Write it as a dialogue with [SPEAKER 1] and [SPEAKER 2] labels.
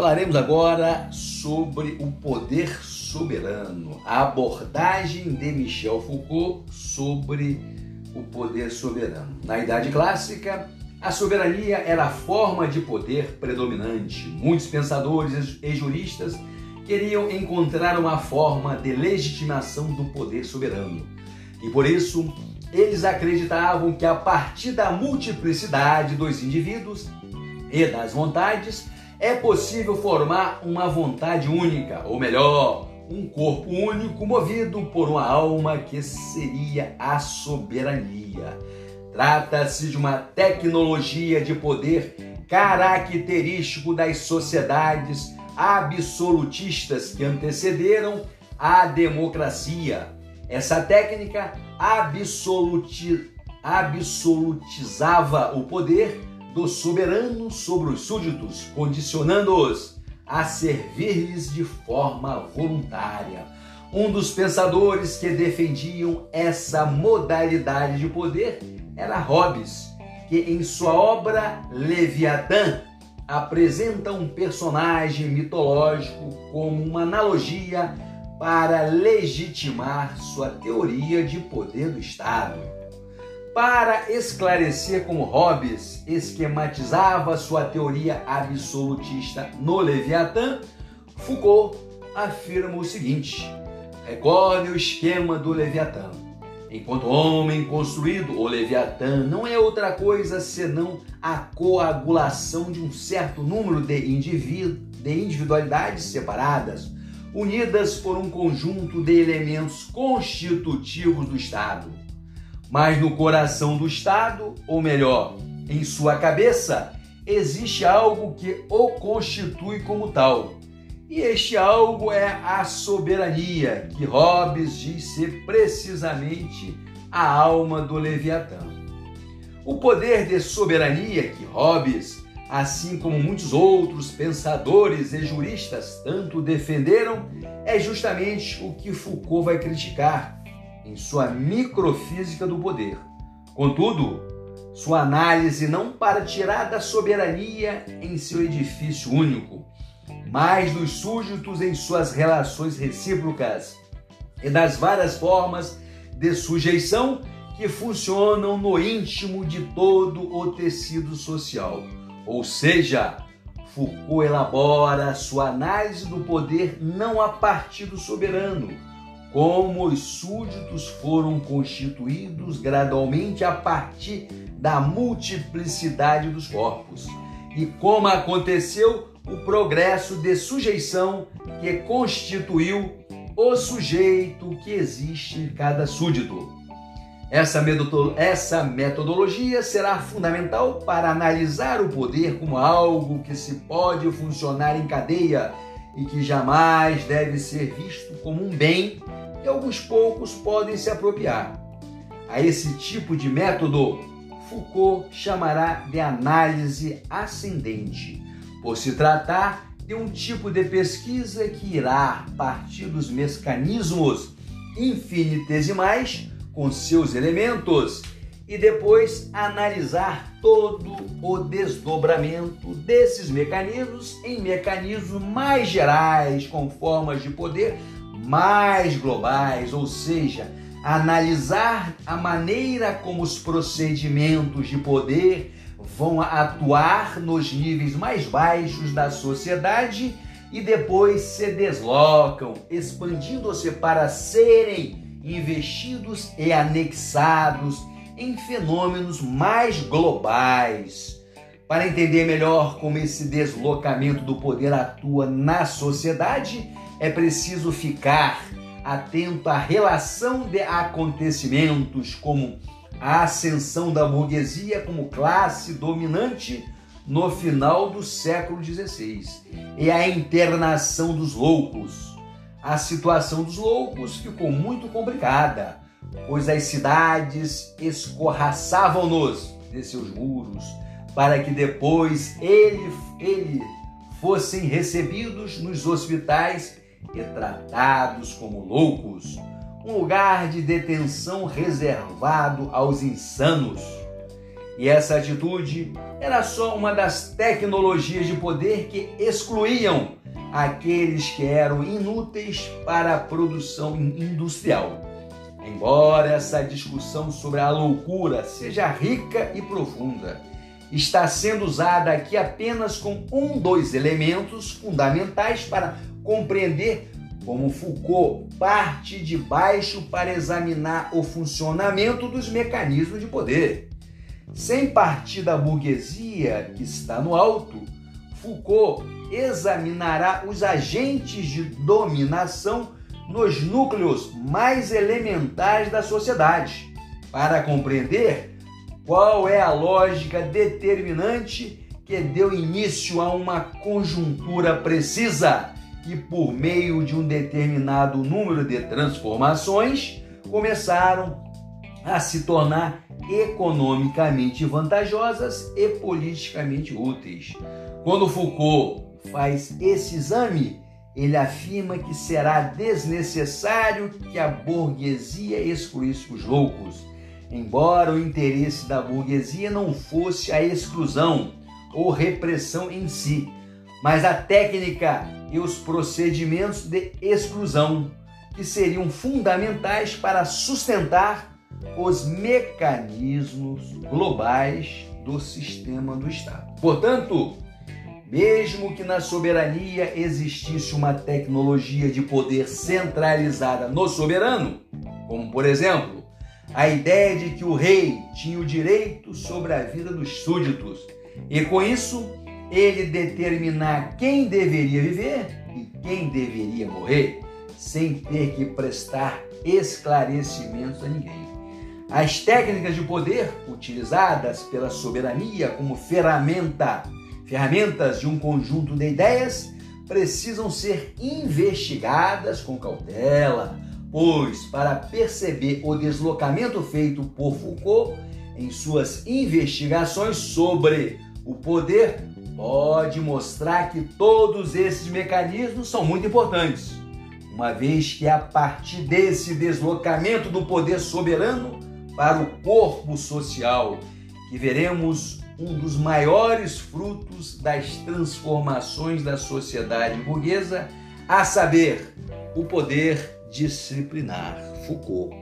[SPEAKER 1] Falaremos agora sobre o poder soberano, a abordagem de Michel Foucault sobre o poder soberano. Na Idade Clássica, a soberania era a forma de poder predominante. Muitos pensadores e juristas queriam encontrar uma forma de legitimação do poder soberano. E por isso, eles acreditavam que a partir da multiplicidade dos indivíduos e das vontades, é possível formar uma vontade única, ou melhor, um corpo único movido por uma alma que seria a soberania. Trata-se de uma tecnologia de poder característico das sociedades absolutistas que antecederam a democracia. Essa técnica absoluti absolutizava o poder do soberano sobre os súditos, condicionando-os a servir-lhes de forma voluntária. Um dos pensadores que defendiam essa modalidade de poder era Hobbes, que em sua obra Leviatã apresenta um personagem mitológico como uma analogia para legitimar sua teoria de poder do Estado. Para esclarecer como Hobbes esquematizava sua teoria absolutista no Leviatã, Foucault afirma o seguinte: recorde o esquema do Leviatã. Enquanto homem construído, o Leviatã não é outra coisa senão a coagulação de um certo número de, de individualidades separadas, unidas por um conjunto de elementos constitutivos do Estado mas no coração do Estado, ou melhor, em sua cabeça, existe algo que o constitui como tal. E este algo é a soberania, que Hobbes diz ser precisamente a alma do Leviatã. O poder de soberania que Hobbes, assim como muitos outros pensadores e juristas, tanto defenderam, é justamente o que Foucault vai criticar em sua microfísica do poder. Contudo, sua análise não para tirar da soberania em seu edifício único, mas dos súditos em suas relações recíprocas e das várias formas de sujeição que funcionam no íntimo de todo o tecido social. Ou seja, Foucault elabora sua análise do poder não a partir do soberano, como os súditos foram constituídos gradualmente a partir da multiplicidade dos corpos, e como aconteceu o progresso de sujeição que constituiu o sujeito que existe em cada súdito. Essa, essa metodologia será fundamental para analisar o poder como algo que se pode funcionar em cadeia e que jamais deve ser visto como um bem que alguns poucos podem se apropriar. A esse tipo de método, Foucault chamará de análise ascendente, por se tratar de um tipo de pesquisa que irá partir dos mecanismos infinitesimais com seus elementos e depois analisar todo o desdobramento desses mecanismos em mecanismos mais gerais, com formas de poder mais globais, ou seja, analisar a maneira como os procedimentos de poder vão atuar nos níveis mais baixos da sociedade e depois se deslocam, expandindo-se para serem investidos e anexados em fenômenos mais globais. Para entender melhor como esse deslocamento do poder atua na sociedade, é preciso ficar atento à relação de acontecimentos como a ascensão da burguesia como classe dominante no final do século XVI e a internação dos loucos. A situação dos loucos ficou muito complicada, pois as cidades escorraçavam-nos de seus muros para que depois ele, ele fossem recebidos nos hospitais e tratados como loucos, um lugar de detenção reservado aos insanos. E essa atitude era só uma das tecnologias de poder que excluíam aqueles que eram inúteis para a produção industrial. Embora essa discussão sobre a loucura seja rica e profunda, está sendo usada aqui apenas com um dos elementos fundamentais para compreender como Foucault parte de baixo para examinar o funcionamento dos mecanismos de poder. Sem partir da burguesia que está no alto, Foucault examinará os agentes de dominação nos núcleos mais elementares da sociedade, para compreender qual é a lógica determinante que deu início a uma conjuntura precisa que, por meio de um determinado número de transformações, começaram a se tornar economicamente vantajosas e politicamente úteis. Quando Foucault faz esse exame, ele afirma que será desnecessário que a burguesia excluísse os loucos, embora o interesse da burguesia não fosse a exclusão ou repressão em si, mas a técnica e os procedimentos de exclusão, que seriam fundamentais para sustentar os mecanismos globais do sistema do Estado. Portanto, mesmo que na soberania existisse uma tecnologia de poder centralizada no soberano, como por exemplo, a ideia de que o rei tinha o direito sobre a vida dos súditos e com isso ele determinar quem deveria viver e quem deveria morrer, sem ter que prestar esclarecimentos a ninguém. As técnicas de poder utilizadas pela soberania como ferramenta, ferramentas de um conjunto de ideias precisam ser investigadas com cautela, pois para perceber o deslocamento feito por Foucault em suas investigações sobre o poder pode mostrar que todos esses mecanismos são muito importantes, uma vez que a partir desse deslocamento do poder soberano para o corpo social que veremos um dos maiores frutos das transformações da sociedade burguesa, a saber, o poder disciplinar. Foucault.